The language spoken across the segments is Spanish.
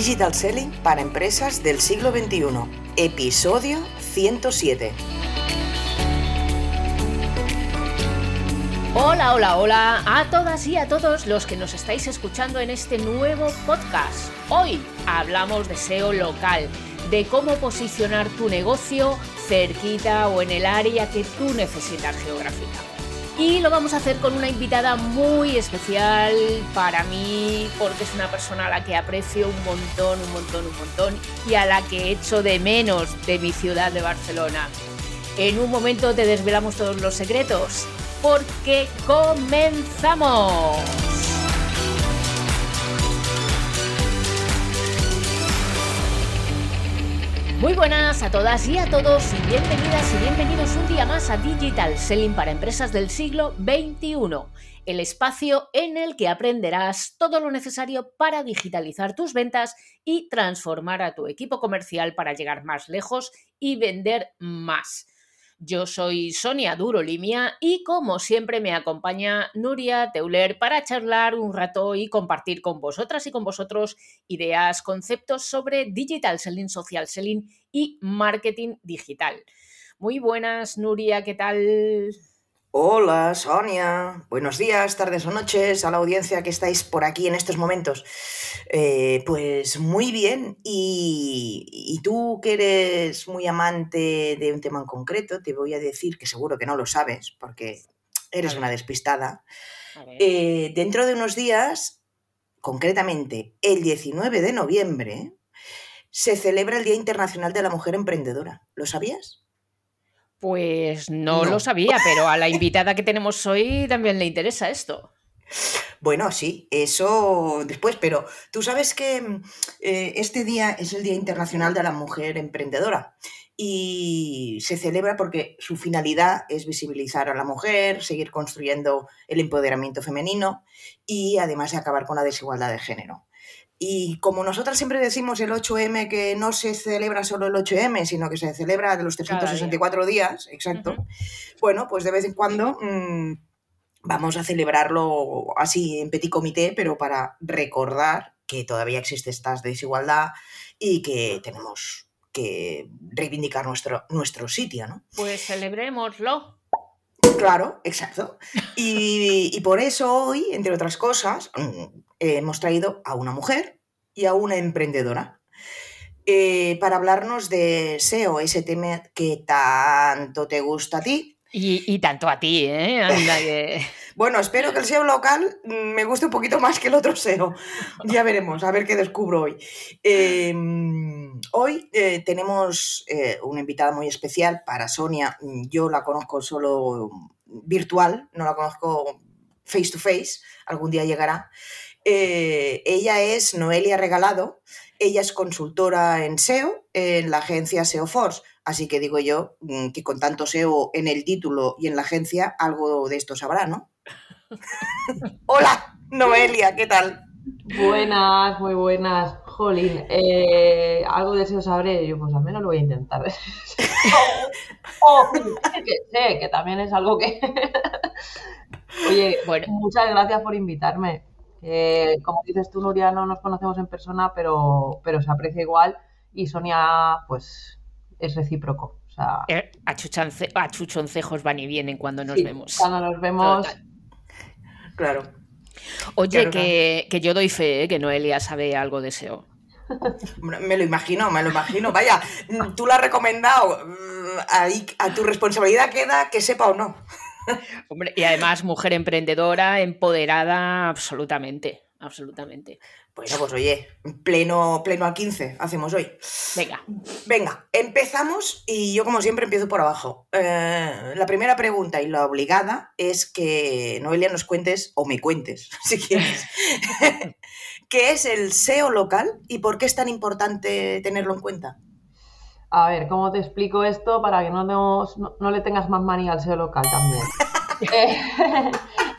Digital Selling para empresas del siglo XXI, episodio 107. Hola, hola, hola a todas y a todos los que nos estáis escuchando en este nuevo podcast. Hoy hablamos de SEO local, de cómo posicionar tu negocio cerquita o en el área que tú necesitas geográfica. Y lo vamos a hacer con una invitada muy especial para mí, porque es una persona a la que aprecio un montón, un montón, un montón, y a la que echo de menos de mi ciudad de Barcelona. En un momento te desvelamos todos los secretos, porque comenzamos. Muy buenas a todas y a todos y bienvenidas y bienvenidos un día más a Digital Selling para empresas del siglo XXI, el espacio en el que aprenderás todo lo necesario para digitalizar tus ventas y transformar a tu equipo comercial para llegar más lejos y vender más. Yo soy Sonia Duro Limia y como siempre me acompaña Nuria Teuler para charlar un rato y compartir con vosotras y con vosotros ideas, conceptos sobre digital selling, social selling y marketing digital. Muy buenas, Nuria, ¿qué tal? Hola, Sonia. Buenos días, tardes o noches a la audiencia que estáis por aquí en estos momentos. Eh, pues muy bien. Y, tú que eres muy amante de un tema en concreto, te voy a decir que seguro que no lo sabes porque eres una despistada. Eh, dentro de unos días, concretamente el 19 de noviembre, se celebra el Día Internacional de la Mujer Emprendedora. ¿Lo sabías? Pues no, lo sabía, pero a la invitada que tenemos hoy también le interesa esto. Bueno, sí, eso después, pero tú sabes que mm, eh, este día es el Día Internacional de la Mujer Emprendedora y se celebra porque su finalidad es visibilizar a la mujer, seguir construyendo el empoderamiento femenino y además de acabar con la desigualdad de género. Y como nosotras siempre decimos el 8M que no se celebra solo el 8M, sino que se celebra de los 364 días, exacto, bueno, pues de vez en cuando mm, vamos a celebrarlo así en petit comité, pero para recordar que todavía existe esta desigualdad y que tenemos que reivindicar nuestro, nuestro sitio, ¿no? Pues celebrémoslo. Claro, exacto. Y, por eso hoy, entre otras cosas, mm, hemos traído a una mujer y a una emprendedora eh, para hablarnos de SEO, ese tema que tanto te gusta a ti. Y, tanto a ti, ¿eh? bueno, espero que el SEO local me guste un poquito más que el otro SEO. Ya veremos, a ver qué descubro hoy. Em, hoy eh, tenemos eh, una invitada muy especial para Sonia. Yo la conozco solo virtual, no la conozco face to face, algún día llegará. Eh, ella es Noelia Regalado, ella es consultora en SEO en la agencia SEO Force, así que digo yo mm, que con tanto SEO en el título y en la agencia, algo de esto sabrá, ¿no? Hola, Noelia, ¿qué tal? Buenas, muy buenas. Jolín, eh, algo de SEO sabré, yo pues al menos lo voy a intentar. o, que sé, que también es algo que... Oye, bueno. muchas gracias por invitarme como dices tú, Nuria, no nos conocemos en persona, pero, pero se aprecia igual y Sonia, pues, es recíproco. O sea, eh, a, chuchoncejos van y vienen cuando nos vemos. Cuando nos vemos. Claro. Oye, que, yo doy fe, ¿eh? que Noelia sabe algo de SEO. Me lo imagino, me lo imagino. Vaya, tú la has recomendado. Mm, ahí a tu responsabilidad queda que sepa o no. Hombre, y además mujer emprendedora, empoderada, absolutamente, absolutamente. Bueno, pues oye, pleno, pleno al 15 hacemos hoy. Venga. Venga, empezamos y yo como siempre empiezo por abajo. Eh, la primera pregunta y la obligada es que Noelia nos cuentes, o me cuentes, si quieres, qué es el SEO local y por qué es tan importante tenerlo en cuenta. A ver, ¿cómo te explico esto para que no, no, le tengas más manía al SEO local también? Eh,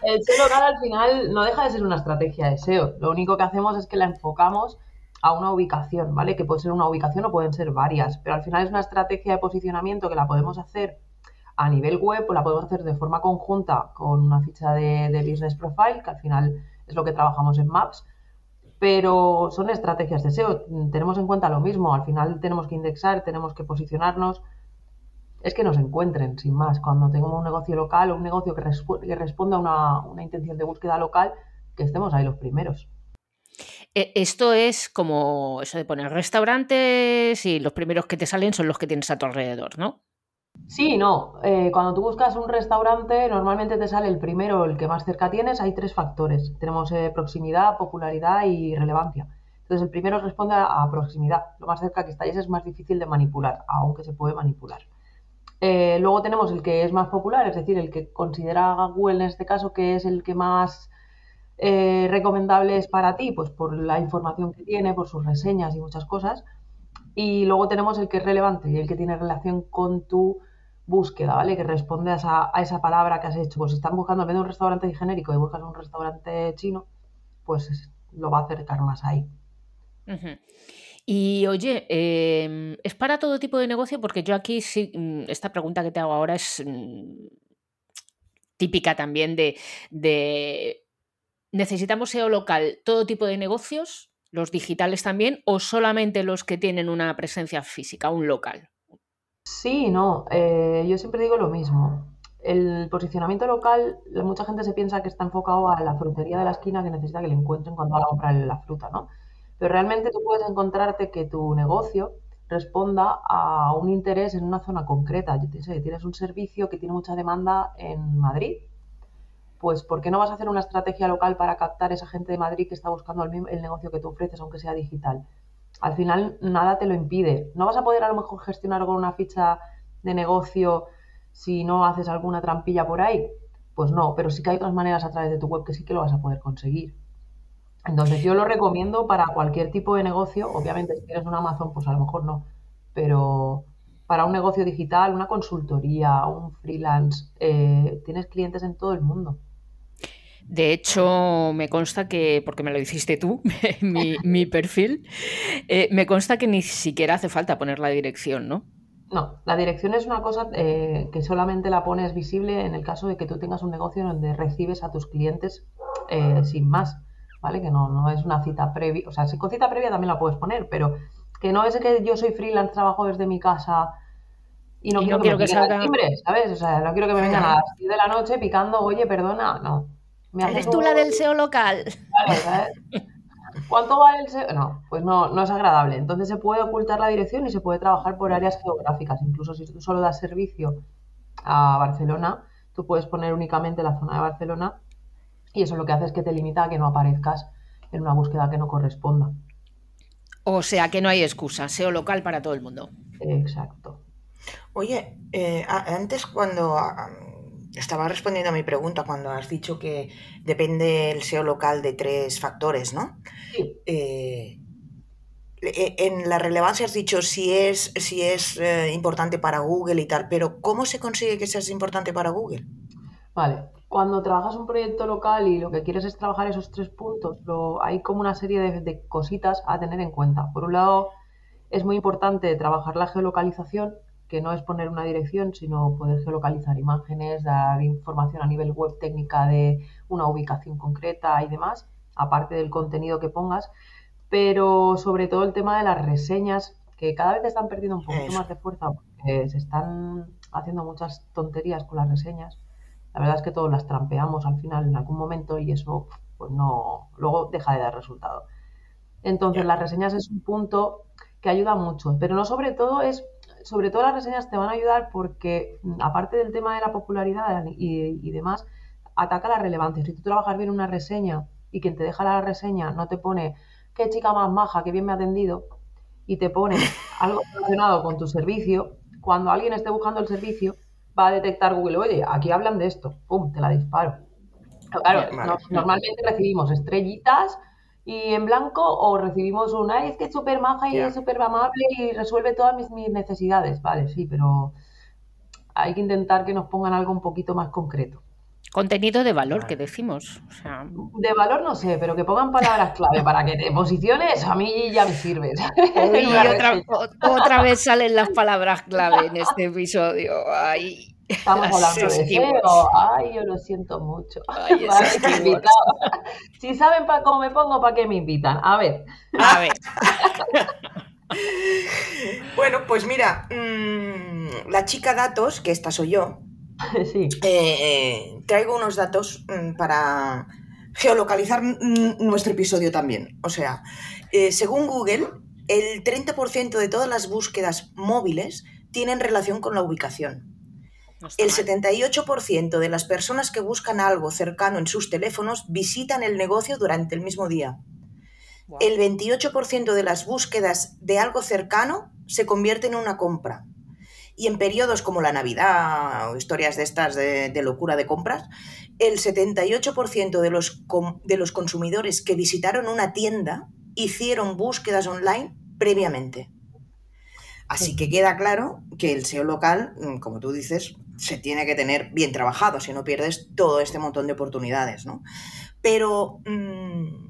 el SEO local al final no deja de ser una estrategia de SEO. Lo único que hacemos es que la enfocamos a una ubicación, ¿vale? Que puede ser una ubicación o pueden ser varias, pero al final es una estrategia de posicionamiento que la podemos hacer a nivel web o la podemos hacer de forma conjunta con una ficha de, de business profile, que al final es lo que trabajamos en Maps, pero son estrategias de SEO. Tenemos en cuenta lo mismo, al final tenemos que indexar, tenemos que posicionarnos. Es que nos encuentren, sin más. Cuando tengo un negocio local o un negocio que, responda a una, intención de búsqueda local, que estemos ahí los primeros. E, esto es como eso de poner restaurantes y los primeros que te salen son los que tienes a tu alrededor, ¿no? Sí, no. Eh, cuando tú buscas un restaurante, normalmente te sale el primero, el que más cerca tienes. Hay tres factores. Tenemos eh, proximidad, popularidad y relevancia. Entonces, el primero responde a, proximidad. Lo más cerca que estáis es más difícil de manipular, aunque se puede manipular. Eh, luego tenemos el que es más popular, es decir, el que considera Google en este caso que es el que más recomendable es para ti, pues por la información que tiene, por sus reseñas y muchas cosas. Y luego tenemos el que es relevante y el que tiene relación con tu búsqueda, ¿vale? Que responde a esa, a esa palabra que has hecho. Pues si están buscando en vez de un restaurante genérico y buscas un restaurante chino, pues lo va a acercar más ahí. Y oye, em, ¿es para todo tipo de negocio? Porque yo aquí sí, mm, esta pregunta que te hago ahora es mm, típica también de, ¿necesitamos SEO local todo tipo de negocios? los digitales también o solamente los que tienen una presencia física, un local? Sí, no, eh, yo siempre digo lo mismo. El posicionamiento local, mucha gente se piensa que está enfocado a la frutería de la esquina que necesita que le encuentren cuando va a comprar la fruta, ¿no? Pero realmente tú puedes encontrarte que tu negocio responda a un interés en una zona concreta. Yo te sé, tienes un servicio que tiene mucha demanda en Madrid pues ¿por qué no vas a hacer una estrategia local para captar esa gente de Madrid que está buscando el, el negocio que tú ofreces, aunque sea digital? Al final nada te lo impide. No vas a poder a lo mejor gestionar con una ficha de negocio si no haces alguna trampilla por ahí. Pues no, pero sí que hay otras maneras a través de tu web que sí que lo vas a poder conseguir. Entonces yo lo recomiendo para cualquier tipo de negocio. Obviamente si tienes un Amazon, pues a lo mejor no. Pero para un negocio digital, una consultoría, un freelance, eh, tienes clientes en todo el mundo. De hecho, me consta que, porque me lo hiciste tú, mi, perfil, eh, me consta que ni siquiera hace falta poner la dirección, ¿no? No, la dirección es una cosa eh, que solamente la pones visible en el caso de que tú tengas un negocio donde recibes a tus clientes eh, sin más, ¿vale? Que no, no es una cita previa, o sea, si con cita previa también la puedes poner, pero que no es que yo soy freelance, trabajo desde mi casa y no, quiero, que, me salga... ¿sabes? O sea, no quiero que me vengan a las 10 de la noche picando, oye, perdona, no, ¿Eres tú la del SEO local? ¿Cuánto vale el SEO? No, pues no, no es agradable. Entonces se puede ocultar la dirección y se puede trabajar por áreas geográficas. Incluso si tú solo das servicio a Barcelona, tú puedes poner únicamente la zona de Barcelona y eso lo que hace es que te limita a que no aparezcas en una búsqueda que no corresponda. O sea que no hay excusa, SEO local para todo el mundo. Exacto. Oye, eh, antes cuando estaba respondiendo a mi pregunta cuando has dicho que depende el SEO local de tres factores, ¿no? Sí. Eh, e, en la relevancia has dicho si es, si es eh, importante para Google y tal, pero ¿cómo se consigue que sea importante para Google? Vale, cuando trabajas un proyecto local y lo que quieres es trabajar esos tres puntos, hay como una serie de, de cositas a tener en cuenta. Por un lado, es muy importante trabajar la geolocalización, que no es poner una dirección, sino poder geolocalizar imágenes, dar información a nivel web técnica de una ubicación concreta y demás, aparte del contenido que pongas. Pero sobre todo el tema de las reseñas, que cada vez están perdiendo un poquito más de fuerza porque se están haciendo muchas tonterías con las reseñas. La verdad es que todos las trampeamos al final en algún momento y eso pues no luego deja de dar resultado. Entonces las reseñas es un punto que ayuda mucho, pero no sobre todo es sobre todo las reseñas te van a ayudar porque, mm, aparte del tema de la popularidad y, demás, ataca la relevancia. Si tú trabajas bien una reseña y quien te deja la reseña no te pone qué chica más maja, qué bien me ha atendido, y te pone algo relacionado con tu servicio, cuando alguien esté buscando el servicio, va a detectar Google, oye, aquí hablan de esto, pum, te la disparo. Claro, normalmente recibimos estrellitas y en blanco o recibimos una, es que es súper maja y es súper amable y resuelve todas mis, mis, necesidades. Vale, sí, pero hay que intentar que nos pongan algo un poquito más concreto. Contenido de valor, que decimos. De valor no sé, pero que pongan palabras clave para que te posiciones, a mí ya me sirve. y otra, otra, vez salen las palabras clave en este episodio. Ay. Estamos hablando de SEO. Ay, yo lo siento mucho. si saben para cómo me pongo, ¿para qué me invitan? A ver. A ver. bueno, pues mira, mm, la chica datos, que esta soy yo, sí. Eh, traigo unos datos mm, para geolocalizar nuestro episodio también. O sea, eh, según Google, el 30% de todas las búsquedas móviles tienen relación con la ubicación. el 78% de las personas que buscan algo cercano en sus teléfonos visitan el negocio durante el mismo día. El 28% de las búsquedas de algo cercano se convierte en una compra. Y en periodos como la Navidad o historias de estas de, locura de compras, el 78% de los, de los consumidores que visitaron una tienda hicieron búsquedas online previamente. Así que queda claro que el SEO local, mm, como tú dices, se tiene que tener bien trabajado, si no pierdes todo este montón de oportunidades, ¿no? Pero, mm,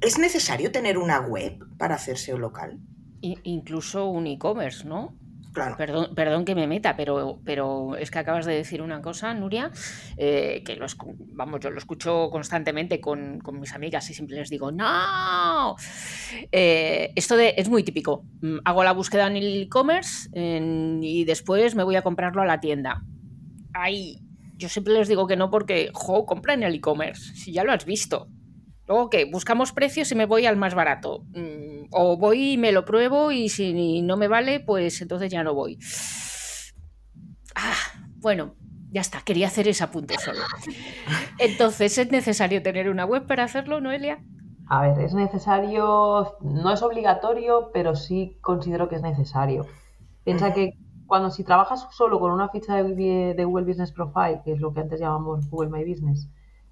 ¿es necesario tener una web para hacer SEO local? incluso un e-commerce, ¿no? Perdón, perdón que me meta, pero, pero es que acabas de decir una cosa, Nuria, eh, que los, vamos, yo lo escucho constantemente con, mis amigas y siempre les digo, no. Eh, esto es muy típico. Mm, hago la búsqueda en el e-commerce y después me voy a comprarlo a la tienda. Ahí, yo siempre les digo que no porque, jo, compra en el e-commerce, si ya lo has visto. Luego, ¿qué? Buscamos precios y me voy al más barato. O voy y me lo pruebo y si no me vale, pues entonces ya no voy. Ah, bueno, ya está, quería hacer ese apunte solo. Entonces, ¿es necesario tener una web para hacerlo, Noelia? A ver, es necesario, no es obligatorio, pero sí considero que es necesario. Piensa que cuando si trabajas solo con una ficha de, de Google Business Profile, que es lo que antes llamamos Google My Business,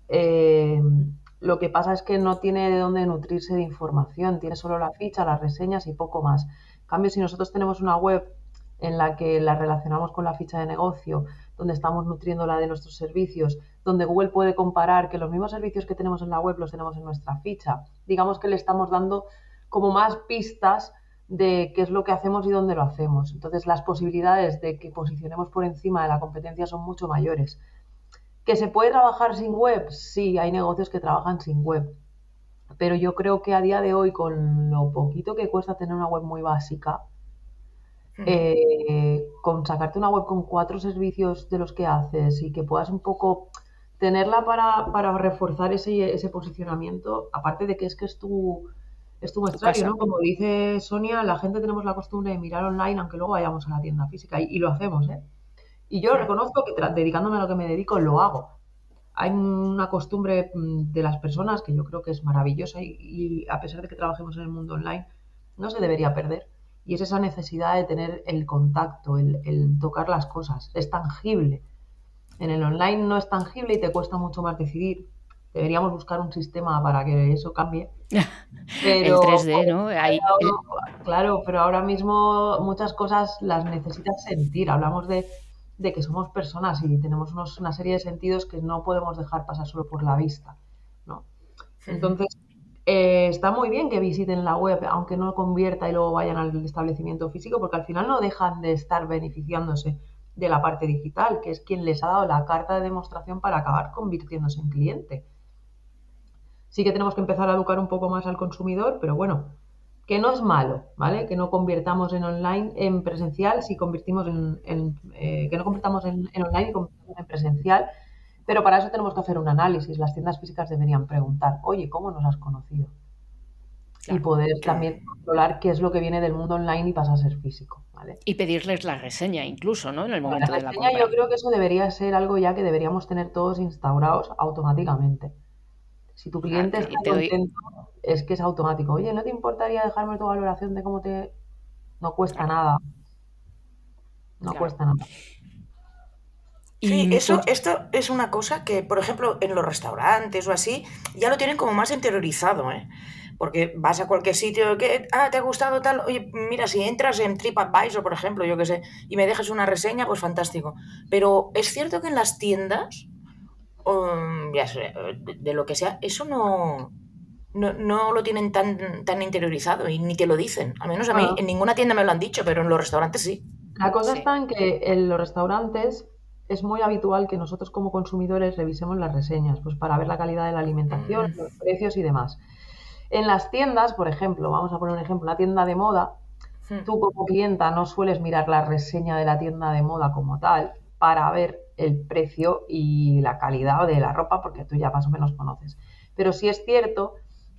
eh, lo que pasa es que no tiene de dónde nutrirse de información, tiene solo la ficha, las reseñas y poco más. En cambio, si nosotros tenemos una web en la que la relacionamos con la ficha de negocio, donde estamos nutriéndola de nuestros servicios, donde Google puede comparar que los mismos servicios que tenemos en la web los tenemos en nuestra ficha, digamos que le estamos dando como más pistas de qué es lo que hacemos y dónde lo hacemos. Entonces, las posibilidades de que posicionemos por encima de la competencia son mucho mayores. ¿Que se puede trabajar sin web? Sí, hay negocios que trabajan sin web. Pero yo creo que a día de hoy, con lo poquito que cuesta tener una web muy básica, eh, con sacarte una web con cuatro servicios de los que haces y que puedas un poco tenerla para, reforzar ese, ese, posicionamiento, aparte de que es que es tu, es tu muestrario, ¿no? Como dice Sonia, la gente tenemos la costumbre de mirar online aunque luego vayamos a la tienda física y, y lo hacemos, ¿eh? Y yo reconozco que dedicándome a lo que me dedico lo hago. Hay una costumbre mm, de las personas que yo creo que es maravillosa y, a pesar de que trabajemos en el mundo online, no se debería perder. Y es esa necesidad de tener el contacto, el, tocar las cosas. Es tangible. En el online no es tangible y te cuesta mucho más decidir. Deberíamos buscar un sistema para que eso cambie. el 3D, ¿no? Claro, pero ahora mismo muchas cosas las necesitas sentir. Hablamos de de que somos personas y tenemos una serie de sentidos que no podemos dejar pasar solo por la vista. ¿no? Entonces, eh, está muy bien que visiten la web, aunque no convierta y luego vayan al establecimiento físico, porque al final no dejan de estar beneficiándose de la parte digital, que es quien les ha dado la carta de demostración para acabar convirtiéndose en cliente. Sí que tenemos que empezar a educar un poco más al consumidor, pero bueno, que no es malo, ¿vale? Que no convirtamos en online en presencial, si convertimos en, eh, que no convirtamos en, online y convirtamos en presencial, pero para eso tenemos que hacer un análisis. Las tiendas físicas deberían preguntar, oye, ¿cómo nos has conocido? y poder también controlar qué es lo que viene del mundo online y pasa a ser físico, ¿vale? Y pedirles la reseña incluso, ¿no? En el momento la reseña yo creo que eso debería ser algo ya que deberíamos tener todos instaurados automáticamente. Si tu cliente está contento, es que es automático. Oye, ¿no te importaría dejarme tu valoración de cómo te... No cuesta nada. No cuesta nada. Sí, eso, esto es una cosa que, por ejemplo, en los restaurantes o así, ya lo tienen como más interiorizado, ¿eh? Porque vas a cualquier sitio que, ah, te ha gustado tal, oye, mira, si entras en TripAdvisor, por ejemplo, yo qué sé, y me dejas una reseña, pues fantástico. Pero es cierto que en las tiendas Um, ya sé, de, lo que sea, eso no, no, lo tienen tan, tan interiorizado y ni te lo dicen. Al menos a mí en ninguna tienda me lo han dicho, pero en los restaurantes sí. La cosa está en que en los restaurantes es muy habitual que nosotros como consumidores revisemos las reseñas, pues para ver la calidad de la alimentación, los precios y demás. En las tiendas, por ejemplo, vamos a poner un ejemplo, una tienda de moda, hmm. tú como clienta no sueles mirar la reseña de la tienda de moda como tal para ver el precio y la calidad de la ropa, porque tú ya más o menos conoces. Pero sí es cierto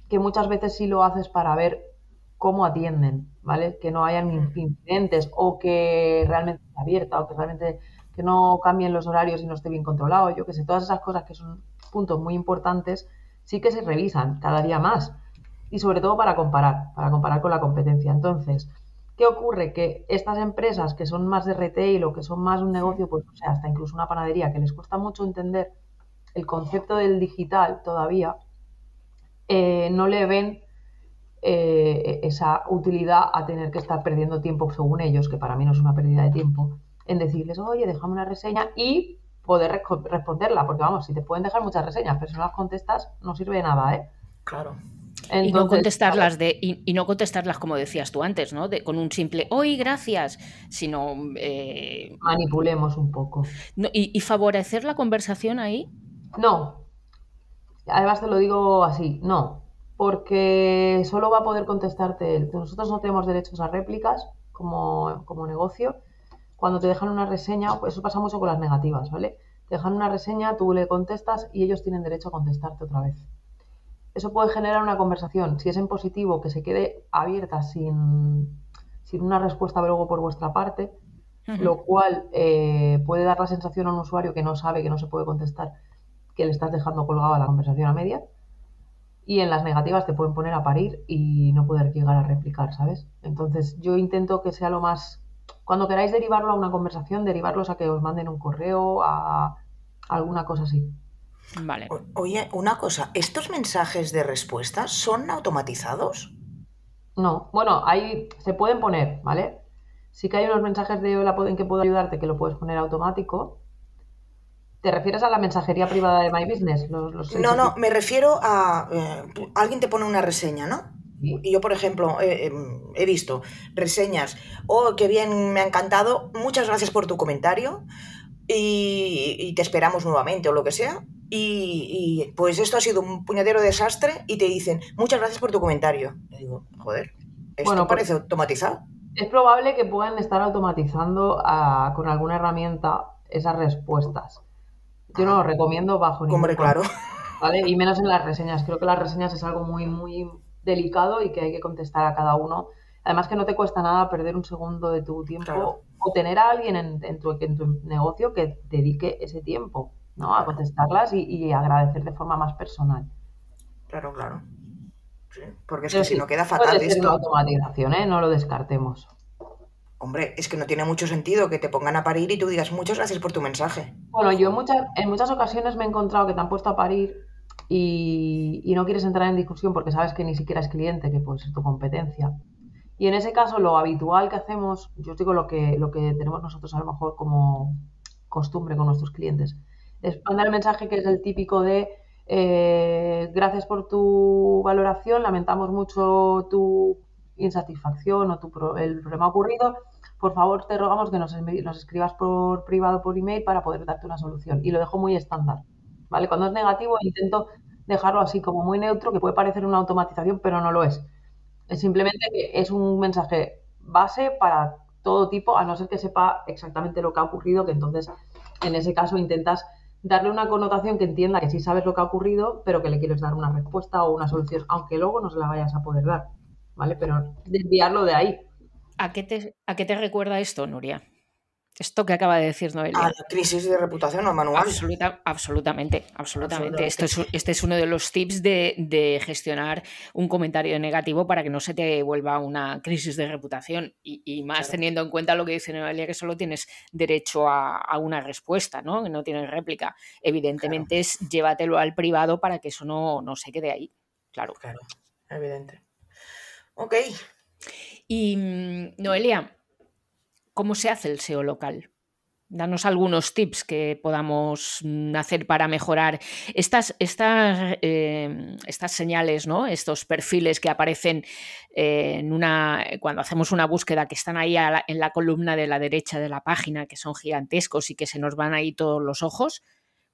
que muchas veces sí lo haces para ver cómo atienden, ¿vale? Que no hayan hmm. incidentes o que realmente esté abierta o que realmente que no cambien los horarios y no esté bien controlado, yo que sé, todas esas cosas que son puntos muy importantes, sí que se revisan cada día más y sobre todo para comparar, para comparar con la competencia. Entonces, ¿qué ocurre? Que estas empresas que son más de retail o que son más un negocio, pues o sea, hasta incluso una panadería, que les cuesta mucho entender el concepto del digital todavía, eh, no le ven eh, esa utilidad a tener que estar perdiendo tiempo según ellos, que para mí no es una pérdida de tiempo, en decirles, oye, déjame una reseña y poder responderla, porque vamos, si te pueden dejar muchas reseñas, pero si no las contestas, no sirve de nada, ¿eh? Claro. Y no contestarlas de y, no contestarlas como decías tú antes, ¿no? De, con un simple hoy gracias, sino eh, manipulemos un poco. y, favorecer la conversación ahí. No. Además te lo digo así, no, porque solo va a poder contestarte él. Nosotros no tenemos derechos a réplicas como, como negocio cuando te dejan una reseña, pues eso pasa mucho con las negativas, ¿vale? Te dejan una reseña, tú le contestas y ellos tienen derecho a contestarte otra vez. Eso puede generar una conversación, si es en positivo, que se quede abierta sin, una respuesta luego por vuestra parte, lo cual eh, puede dar la sensación a un usuario que no sabe, que no se puede contestar, que le estás dejando colgada la conversación a media. Y en las negativas te pueden poner a parir y no poder llegar a replicar, ¿sabes? Entonces yo intento que sea lo más cuando queráis derivarlo a una conversación, derivarlos a que os manden un correo, a alguna cosa así. Vale. oye, una cosa, ¿estos mensajes de respuesta son automatizados? No, bueno, ahí se pueden poner, ¿vale? Sí que hay unos mensajes de hola en que puedo ayudarte que lo puedes poner automático. ¿Te refieres a la mensajería privada de My Business? no, no, me refiero a... Eh, alguien te pone una reseña, ¿no? Y yo, por ejemplo, em, he visto reseñas, oh, qué bien, me ha encantado, muchas gracias por tu comentario y, te esperamos nuevamente o lo que sea. Y, pues esto ha sido un puñadero desastre y te dicen, muchas gracias por tu comentario. Y digo, joder, esto bueno, pues parece automatizado. Es probable que puedan estar automatizando ah, con alguna herramienta esas respuestas. Yo no lo recomiendo bajo ningún Hombre, claro. ¿vale? Y menos en las reseñas. Creo que las reseñas es algo muy, muy delicado y que hay que contestar a cada uno. Además que no te cuesta nada perder un segundo de tu tiempo o tener a alguien en, tu, negocio que dedique ese tiempo ¿no? a contestarlas y, agradecer de forma más personal. Claro, claro. porque es que si no queda fatal esto. Una automatización, ¿eh? no lo descartemos. Hombre, es que no tiene mucho sentido que te pongan a parir y tú digas muchas gracias por tu mensaje. Bueno, yo muchas, en muchas ocasiones me he encontrado que te han puesto a parir y, no quieres entrar en discusión porque sabes que ni siquiera es cliente, que puede ser tu competencia. Y en ese caso, lo habitual que hacemos, yo os digo lo que, lo que tenemos nosotros a lo mejor como costumbre con nuestros clientes, es mandar el mensaje que es el típico de eh, gracias por tu valoración, lamentamos mucho tu insatisfacción o tu el problema ocurrido, por favor te rogamos que nos, nos escribas por privado por email para poder darte una solución. Y lo dejo muy estándar. ¿vale? Cuando es negativo intento dejarlo así como muy neutro, que puede parecer una automatización, pero no lo es. Es simplemente que es un mensaje base para todo tipo, a no ser que sepa exactamente lo que ha ocurrido, que entonces en ese caso intentas darle una connotación que entienda que sí sabes lo que ha ocurrido, pero que le quieres dar una respuesta o una solución, aunque luego no se la vayas a poder dar, ¿vale? Pero desviarlo de ahí. ¿A qué te, a qué te recuerda esto, Nuria? Esto que acaba de decir Noelia. A la crisis de reputación o manual. absolutamente, absolutamente. Esto es, este es uno de los tips de, gestionar un comentario negativo para que no se te vuelva una crisis de reputación. Y, más teniendo en cuenta lo que dice Noelia, que solo tienes derecho a, una respuesta, ¿no? Que no tienes réplica. Evidentemente es llévatelo al privado para que eso no, no se quede ahí. Claro. Claro, evidente. Ok. Y mm, Noelia, ¿Cómo se hace el SEO local? Danos algunos tips que podamos mm, hacer para mejorar estas, estas, em, estas señales, ¿no? estos perfiles que aparecen eh, en una, cuando hacemos una búsqueda, que están ahí en la columna de la derecha de la página, que son gigantescos y que se nos van ahí todos los ojos.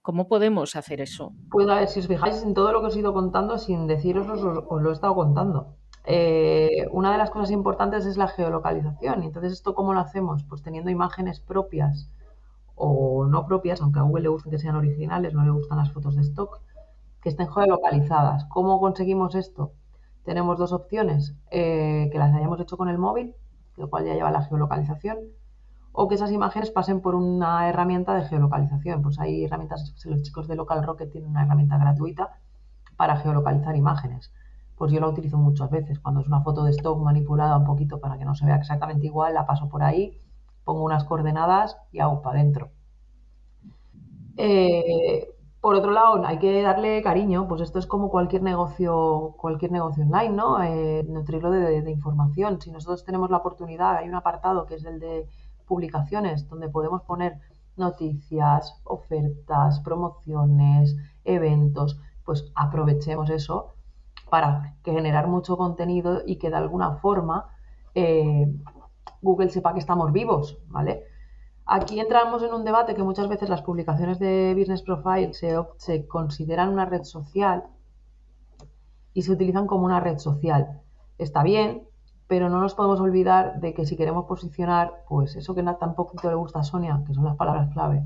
¿Cómo podemos hacer eso? Pues ver, si os fijáis en todo lo que os he ido contando, sin deciros os, os lo he estado contando. Eh, una de las cosas importantes es la geolocalización. Entonces, ¿esto cómo lo hacemos? Pues teniendo imágenes propias o no propias, aunque a Google le gusta que sean originales, no le gustan las fotos de stock, que estén geolocalizadas. ¿Cómo conseguimos esto? Tenemos dos opciones, eh, que las hayamos hecho con el móvil, lo cual ya lleva la geolocalización, o que esas imágenes pasen por una herramienta de geolocalización. Pues hay herramientas, los chicos de Local Rocket tienen una herramienta gratuita para geolocalizar imágenes. Pues yo la utilizo muchas veces. Cuando es una foto de stock manipulada un poquito para que no se vea exactamente igual, la paso por ahí pongo unas coordenadas y hago para adentro. Eh, por otro lado, hay que darle cariño, pues esto es como cualquier negocio, cualquier negocio online, ¿no? Eh, nutrirlo de, información. Si nosotros tenemos la oportunidad, hay un apartado que es el de publicaciones, donde podemos poner noticias, ofertas, promociones, eventos, pues aprovechemos eso para generar mucho contenido y que de alguna forma eh, Google sepa que estamos vivos, ¿vale? Aquí entramos en un debate que muchas veces las publicaciones de Business Profile se, consideran una red social y se utilizan como una red social. Está bien, pero no nos podemos olvidar de que si queremos posicionar, pues eso que tan poquito le gusta a Sonia, que son las palabras clave.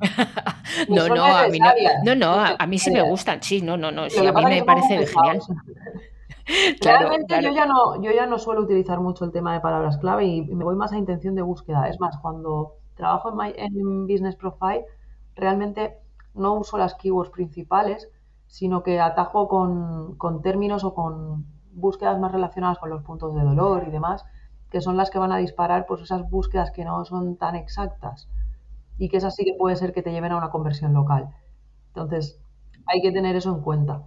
no, no, a mí no, no, a, mí sí me gustan, sí, no, no, no, sí, a mí me parece genial. Realmente Yo, ya no, yo ya no suelo utilizar mucho el tema de palabras clave y me voy más a intención de búsqueda. Es más, cuando trabajo en, Business Profile, realmente no uso las keywords principales, sino que atajo con, con términos o con búsquedas más relacionadas con los puntos de dolor y demás, que son las que van a disparar pues esas búsquedas que no son tan exactas y que esas sí que puede ser que te lleven a una conversión local. Entonces, hay que tener eso en cuenta.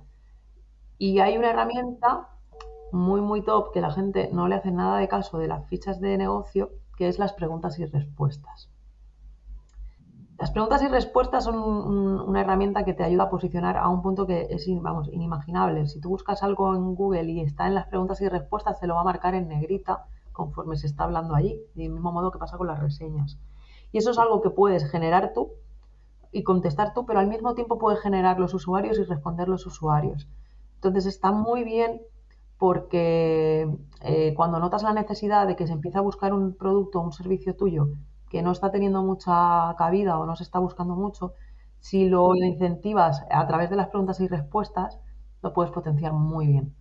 Y hay una herramienta muy, muy top que la gente no le hace nada de caso de las fichas de negocio, que es las preguntas y respuestas. Las preguntas y respuestas son una herramienta que te ayuda a posicionar a un punto que es, vamos, inimaginable. Si tú buscas algo en Google y está en las preguntas y respuestas, te lo va a marcar en negrita conforme se está hablando allí, del mismo modo que pasa con las reseñas. Y eso es algo que puedes generar tú y contestar tú, pero al mismo tiempo puedes generar los usuarios y responder los usuarios. Entonces está muy bien porque eh, cuando notas la necesidad de que se empiece a buscar un producto o un servicio tuyo que no está teniendo mucha cabida o no se está buscando mucho, si lo incentivas a través de las preguntas y respuestas, lo puedes potenciar muy bien.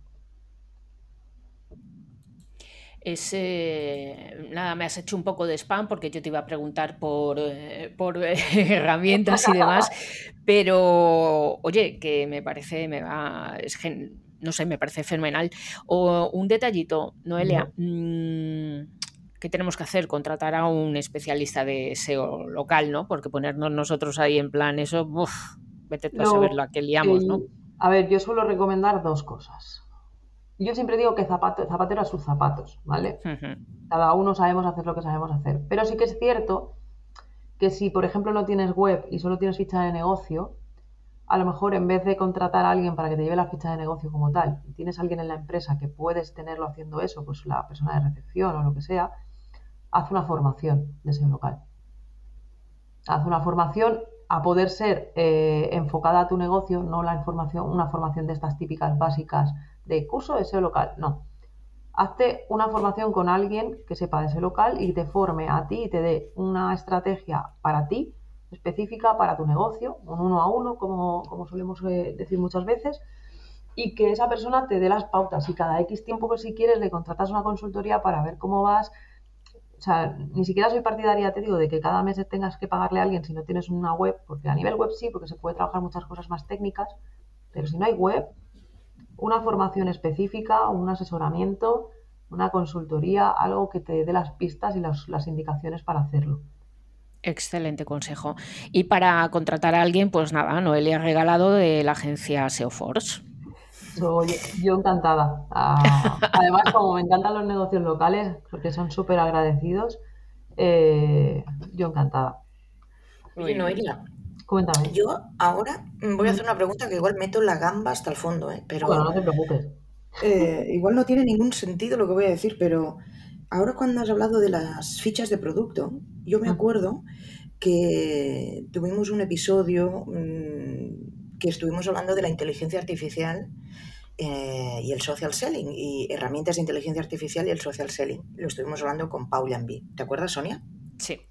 Ese, nada, me has hecho un poco de spam porque yo te iba a preguntar por, eh, por herramientas y demás, pero oye, que me parece, me va, es no sé, me parece fenomenal. O un detallito, Noelia, mm, ¿qué tenemos que hacer? Contratar a un especialista de SEO local, ¿no? Porque ponernos nosotros ahí en plan eso, uff, vete a saberlo a qué liamos, ¿no? A ver, yo suelo recomendar dos cosas yo siempre digo que zapato, zapatero a sus zapatos, ¿vale? Cada uno sabemos hacer lo que sabemos hacer. Pero sí que es cierto que si, por ejemplo, no tienes web y solo tienes ficha de negocio, a lo mejor en vez de contratar a alguien para que te lleve la ficha de negocio como tal, y tienes a alguien en la empresa que puedes tenerlo haciendo eso, pues la persona de recepción o lo que sea, haz una formación de ese local. Haz una formación a poder ser eh, enfocada a tu negocio, no la información, una formación de estas típicas básicas de curso de SEO local, no. Hazte una formación con alguien que sepa de ese local y te forme a ti y te dé una estrategia para ti, específica para tu negocio, un uno a uno, como, como solemos eh, decir muchas veces, y que esa persona te dé las pautas y cada X tiempo que pues, si quieres le contratas una consultoría para ver cómo vas. O sea, ni siquiera soy partidaria, te digo, de que cada mes tengas que pagarle a alguien si no tienes una web, porque a nivel web sí, porque se puede trabajar muchas cosas más técnicas, pero si no hay web, una formación específica, un asesoramiento, una consultoría, algo que te dé las pistas y las, indicaciones para hacerlo. Excelente consejo. Y para contratar a alguien, pues nada, Noelia ha regalado de la agencia SEOforce. yo encantada. Ah, además, como me encantan los negocios locales, porque son súper agradecidos, eh, yo encantada. Oye, Noelia, Cuéntame. yo ahora voy a hacer una pregunta que igual meto la gamba hasta el fondo, ¿eh? pero Bueno, no te preocupes. eh, igual no tiene ningún sentido lo que voy a decir, pero ahora cuando has hablado de las fichas de producto, yo me Mm. acuerdo que tuvimos un episodio mm, que estuvimos hablando de la inteligencia artificial eh, y el social selling, y herramientas de inteligencia artificial y el social selling. Lo estuvimos hablando con Paul Yambi. ¿Te acuerdas, Sonia? Sí.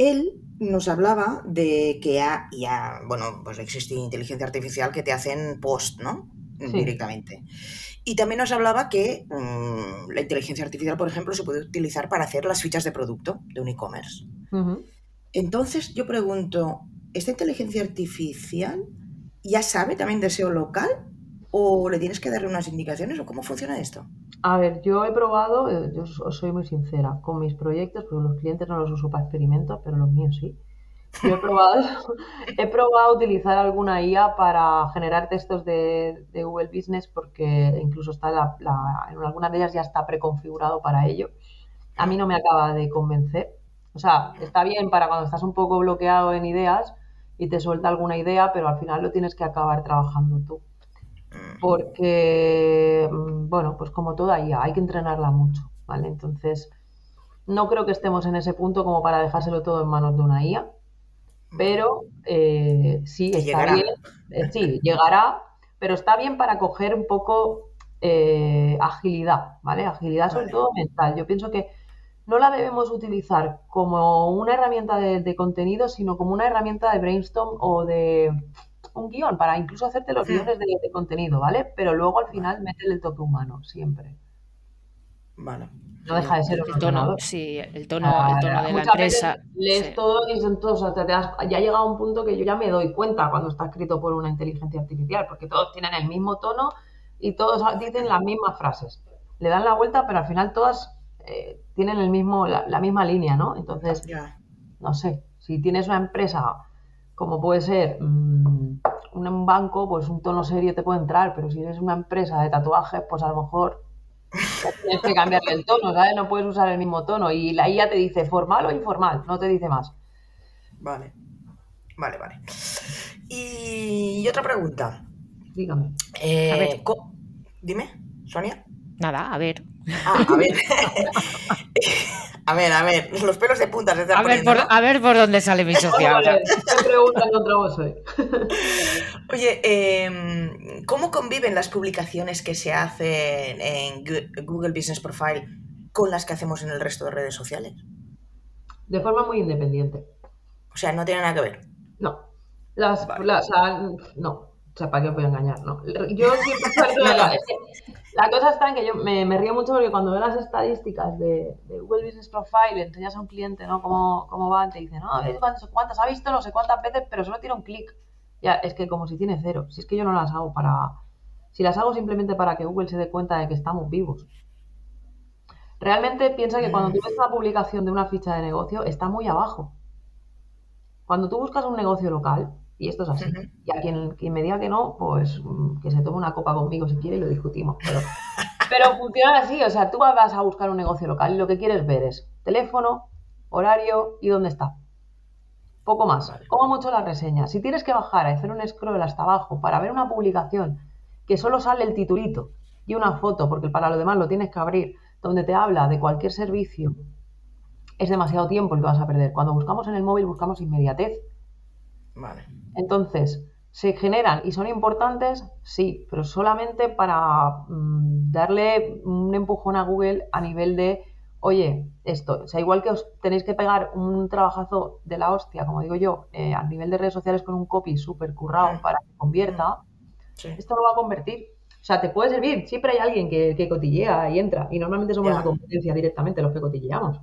Él nos hablaba de que ya, ya, bueno, pues existe inteligencia artificial que te hacen post, ¿no? Sí. Directamente. Y también nos hablaba que mm, la inteligencia artificial, por ejemplo, se puede utilizar para hacer las fichas de producto de un e-commerce. Entonces yo pregunto, ¿esta inteligencia artificial ya sabe también de SEO local? ¿O le tienes que darle unas indicaciones? ¿O cómo funciona esto? A ver, yo he probado, eh, yo soy muy sincera, con mis proyectos, porque los clientes no los uso para experimentos, pero los míos sí. Yo he probado, he probado utilizar alguna IA para generar textos de, de Google Business, porque incluso está la, la- en algunas de ellas ya está preconfigurado para ello. A mí no me acaba de convencer. O sea, está bien para cuando estás un poco bloqueado en ideas y te suelta alguna idea, pero al final lo tienes que acabar trabajando tú porque, mm, bueno, pues como toda IA, hay que entrenarla mucho, ¿vale? Entonces, no creo que estemos en ese punto como para dejárselo todo en manos de una IA, pero eh, sí, está llegará. bien, eh, sí, llegará, pero está bien para coger un poco eh, agilidad, ¿vale? Agilidad sobre Vale. todo mental. Yo pienso que no la debemos utilizar como una herramienta de, de contenido, sino como una herramienta de brainstorm o de un guion, para incluso hacerte los guiones de, de contenido, ¿vale? Pero luego al final métele el toque humano, siempre. Vale. No deja de ser un El tono, sí, el tono, el tono de la veces empresa. lees sí. todo y son todos, o sea, te das- ya ha llegado un punto que yo ya me doy cuenta cuando está escrito por una inteligencia artificial, porque todos tienen el mismo tono y todos dicen las mismas frases. Le dan la vuelta, pero al final todas eh, tienen el mismo, la, la misma línea, ¿no? Entonces, no sé, si tienes una empresa como puede ser mm, un banco, pues un tono serio te puede entrar, pero si eres una empresa de tatuajes, pues a lo mejor tienes que cambiarle el tono, ¿sabes? No puedes usar el mismo tono y la IA te dice formal o informal, no te dice más. Vale. Vale, vale. Y otra pregunta. Dígame. Eh, A ver. Dime, Sonia. Nada, a ver. Ah, a ver. a ver, a ver. Los pelos de punta se están A ver, por, ¿no? a ver por dónde sale mi socia ahora. Joder, ¿Qué pregunta contra vos hoy? Oye, em, ¿cómo conviven las publicaciones que se hacen en Google Business Profile con las que hacemos en el resto de redes sociales? De forma muy independiente. O sea, no tiene nada que ver. No. Las, Vale. las- o sea, no. O sea, ¿para qué os voy a engañar? No. Yo siempre la, cosa está en que yo me, me río mucho porque cuando veo las estadísticas de, de Google Business Profile, le enseñas a un cliente, ¿no? Cómo, cómo van, te dice, no, a ver cuántas, cuántas ha visto, no sé cuántas veces, pero solo tiene un clic. Ya, es que como si tiene cero. Si es que yo no las hago para. Si las hago simplemente para que Google se dé cuenta de que estamos vivos. Realmente piensa que cuando tú ves una publicación de una ficha de negocio, está muy abajo. Cuando tú buscas un negocio local, y esto es así, y a quien, quien me diga que no, pues mm, que se tome una copa conmigo si quiere y lo discutimos. Pero, pero funciona así, o sea, tú vas a buscar un negocio local y lo que quieres ver es teléfono, horario y dónde está. Poco más. Como mucho la reseña. Si tienes que bajar a hacer un scroll hasta abajo para ver una publicación que solo sale el titulito y una foto, porque para lo demás lo tienes que abrir, donde te habla de cualquier servicio, es demasiado tiempo el que vas a perder. Cuando buscamos en el móvil buscamos inmediatez. Vale. Entonces, ¿se generan y son importantes? Sí, pero solamente para mm, darle un empujón a Google a nivel de, oye, esto, o sea, igual que os tenéis que pegar un trabajazo de la hostia, como digo yo, eh, a nivel de redes sociales con un copy súper currado Mm. para que convierta, Sí. esto no va a convertir. O sea, te puede servir, siempre hay alguien que, que cotillea y entra, y normalmente somos la competencia directamente los que cotilleamos.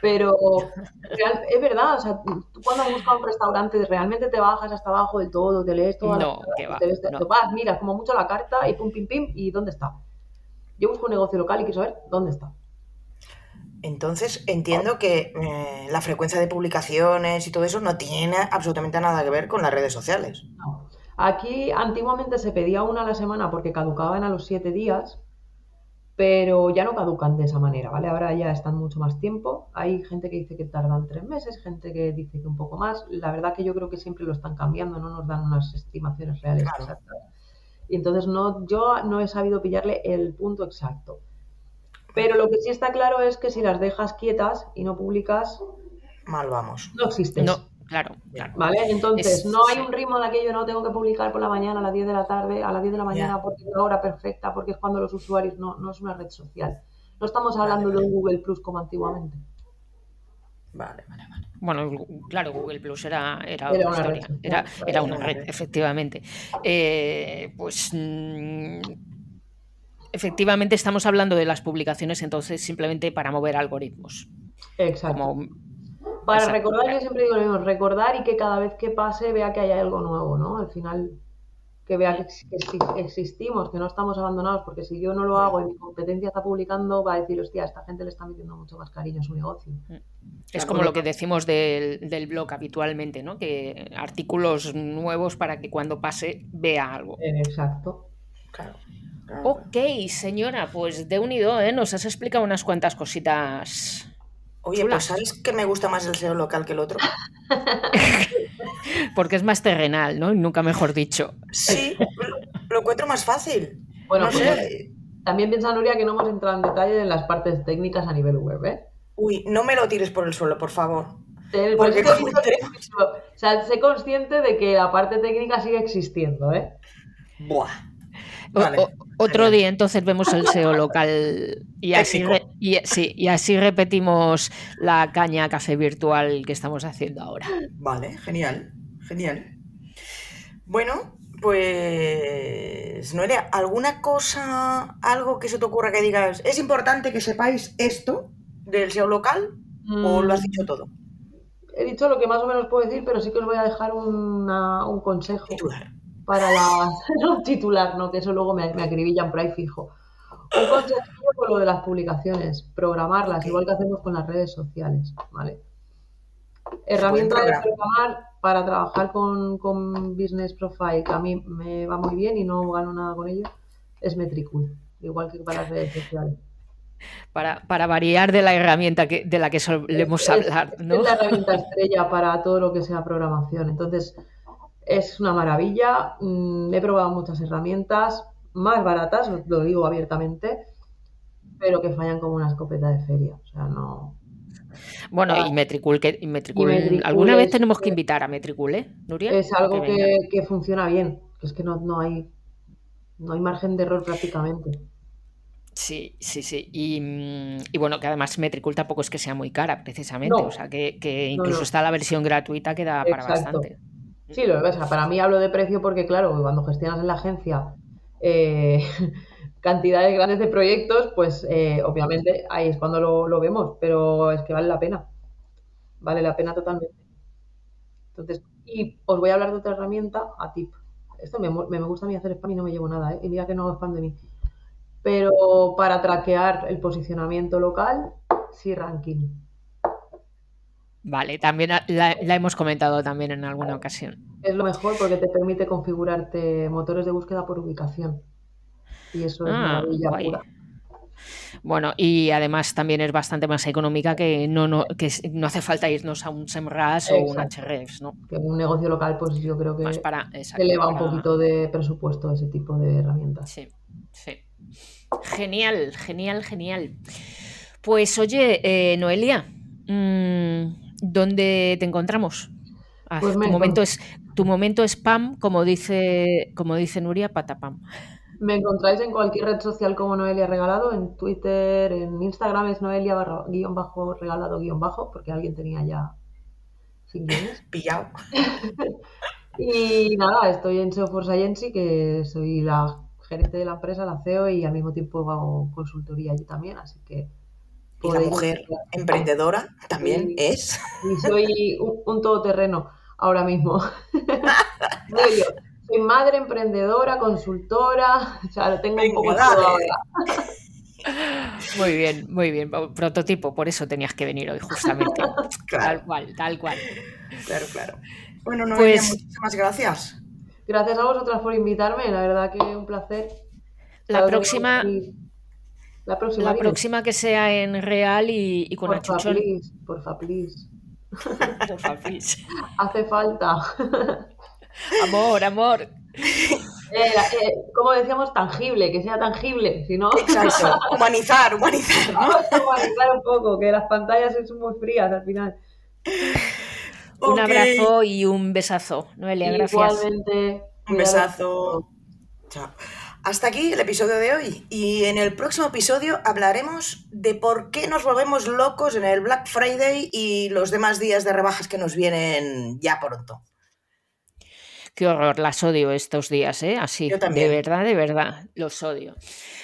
Pero real- es verdad, o sea, tú cuando buscas un restaurante realmente te bajas hasta abajo del todo, te lees todas No, las que va, te ves- no. te vas, miras como mucho la carta y pum, pim, pim, y ¿dónde está? Yo busco un negocio local y quiero saber dónde está. Entonces entiendo que eh, la frecuencia de publicaciones y todo eso no tiene absolutamente nada que ver con las redes sociales. No. Aquí antiguamente se pedía una a la semana porque caducaban a los siete días, pero ya no caducan de esa manera, ¿vale? Ahora ya están mucho más tiempo. Hay gente que dice que tardan tres meses, gente que dice que un poco más. La verdad que yo creo que siempre lo están cambiando, no nos dan unas estimaciones reales exactas. Y entonces no, yo no he sabido pillarle el punto exacto. Pero lo que sí está claro es que si las dejas quietas y no publicas, mal vamos. No existen. No, Claro, claro. ¿Vale? Entonces, no hay un ritmo de aquello, no tengo que publicar por la mañana a las 10 de la tarde, a las 10 de la mañana porque es la hora perfecta, porque es cuando los usuarios, no, no es una red social. No estamos hablando de un Google Plus como antiguamente. Vale, vale, vale. Bueno, claro, Google Plus era, era, una, red, era, era una red, efectivamente. Eh, pues mm, efectivamente estamos hablando de las publicaciones entonces simplemente para mover algoritmos. Exacto. Como para recordar, yo siempre digo lo mismo, recordar y que cada vez que pase vea que hay algo nuevo, ¿no? Al final, que vea que, existimos, que no estamos abandonados, porque si yo no lo hago y mi competencia está publicando, va a decir, hostia, esta gente le está metiendo mucho más cariño a su negocio. Mm. Es como lo que decimos del, del, blog habitualmente, ¿no? Que artículos nuevos para que cuando pase vea algo. Exacto. Claro. Ok, señora, pues de unido, ¿eh? Nos has explicado unas cuantas cositas Oye, pues ¿sabes que me gusta más el SEO local que el otro? Porque es más terrenal, ¿no? Nunca mejor dicho. Sí, lo encuentro más fácil. Bueno, pues también piensa Nuria que no hemos entrado en detalle en las partes técnicas a nivel web, ¿eh? Uy, no me lo tires por el suelo, por favor. Porque o sea, sé consciente de que la parte técnica sigue existiendo, ¿eh? Buah otro día entonces vemos el SEO local y así, y, así repetimos la caña café virtual que estamos haciendo ahora. Vale, genial, genial. Bueno, pues Noelia, ¿alguna cosa, algo que se te ocurra que digas, es importante que sepáis esto del SEO local o lo has dicho todo? He dicho lo que más o menos puedo decir, pero sí que os voy a dejar un consejo para la no, titular, ¿no? que eso luego me, me acribillan por ahí fijo. Un consejo con lo de las publicaciones, programarlas, igual que hacemos con las redes sociales, ¿vale? Herramienta de programar para trabajar con, con, Business Profile, que a mí me va muy bien y no gano nada con ello, es Metricool, igual que para las redes sociales. Para, para, variar de la herramienta que, de la que solemos hablar. ¿no? Es la herramienta estrella para todo lo que sea programación. Entonces, es una maravilla. Mm, he probado muchas herramientas más baratas, lo digo abiertamente, pero que fallan como una escopeta de feria. O sea, no. Bueno, y Metricool, que alguna vez tenemos que invitar a Metricool, ¿eh, Nuria? Es algo que, funciona bien, es que no, hay no hay margen de error prácticamente. Sí, sí, sí. Y, bueno, que además Metricool tampoco es que sea muy cara, precisamente. o sea, que, incluso está la versión gratuita que da para bastante. Sí, lo que para mí hablo de precio porque, claro, cuando gestionas en la agencia eh, cantidades grandes de proyectos, pues eh, obviamente ahí es cuando lo, vemos, pero es que vale la pena. Vale la pena totalmente. Entonces, y os voy a hablar de otra herramienta, a tip. Esto me, me gusta a mí hacer spam y no me llevo nada, ¿eh? Y mira que no hago spam de mí. Pero para traquear el posicionamiento local, sí ranking. Vale, también la, hemos comentado también en alguna ocasión. Es lo mejor porque te permite configurarte motores de búsqueda por ubicación. Y eso es ah, maravilla Bueno, y además también es bastante más económica que no, no, que no hace falta irnos a un SEMRAS o un HREFS, ¿no? Que un negocio local, pues yo creo que para, eleva un poquito de presupuesto ese tipo de herramientas. Sí, sí. Genial, genial, genial. Pues oye, eh, Noelia, mmm, ¿dónde te encontramos? Ah, pues tu, momento es, tu momento spam, como dice, como dice Nuria, patapam. Me encontráis en cualquier red social como Noelia Regalado, en Twitter, en Instagram es Noelia guion bajo regalado guion bajo, porque alguien tenía ya sin guiones. Pillado. y nada, estoy en SEO Science, que soy la gerente de la empresa, la CEO, y al mismo tiempo hago consultoría allí también, así que y la mujer emprendedora también es. Y soy un, todoterreno ahora mismo. soy madre emprendedora, consultora, o sea, lo tengo un poco todo ahora. Muy bien, muy bien. Prototipo, por eso tenías que venir hoy, justamente. Tal cual, tal cual. Claro, claro. Bueno, no pues, muchísimas gracias. Gracias a vosotras por invitarme, la verdad que un placer. La próxima, La próxima. La próxima que sea en real y, y con achuchón. please, porfa, please. Porfa, please. Hace falta. Amor, amor. Eh, eh, como decíamos, tangible, que sea tangible, si no, Exacto. Humanizar, humanizar, ¿no? vamos a humanizar un poco, que las pantallas son muy frías al final. Un abrazo y un besazo, Noelia, gracias. Igualmente. Un besazo. Chao. Hasta aquí el episodio de hoy. Y en el próximo episodio hablaremos de por qué nos volvemos locos en el Black Friday y los demás días de rebajas que nos vienen ya pronto. Qué horror, las odio estos días, ¿eh? Así, Yo de verdad, de verdad, los odio.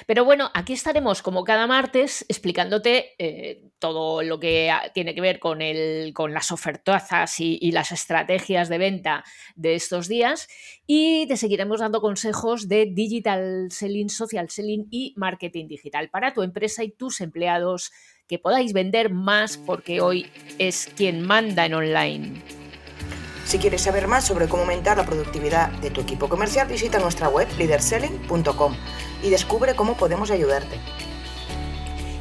Pero bueno, aquí estaremos como cada martes explicándote eh, todo lo que tiene que ver con, el, con las ofertazas y, y las estrategias de venta de estos días y te seguiremos dando consejos de digital selling, social selling y marketing digital para tu empresa y tus empleados que podáis vender más porque hoy es quien manda en online. Si quieres saber más sobre cómo aumentar la productividad de tu equipo comercial, visita nuestra web leaderselling.com y descubre cómo podemos ayudarte.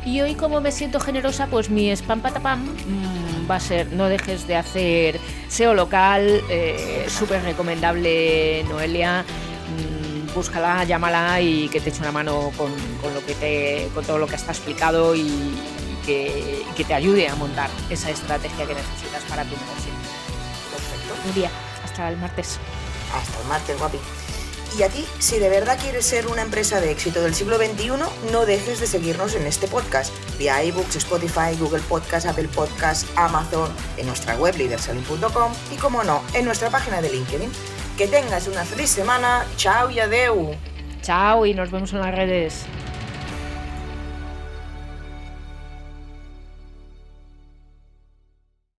Y hoy como me siento generosa, pues mi spam patapam mm, va a ser no dejes de hacer SEO local, eh, súper recomendable Noelia, mm, búscala, llámala y que te eche una mano con, lo que te, con todo lo que está explicado y, que, que te ayude a montar esa estrategia que necesitas para tu negocio. Día, hasta el martes. Hasta el martes, guapi. Y a ti, si de verdad quieres ser una empresa de éxito del siglo XXI, no dejes de seguirnos en este podcast, vía iBooks, Spotify, Google Podcast, Apple Podcast, Amazon, en nuestra web leaderselling.com y, como no, en nuestra página de LinkedIn. Que tengas una feliz semana. Chao y adeu. Chao y nos vemos en las redes.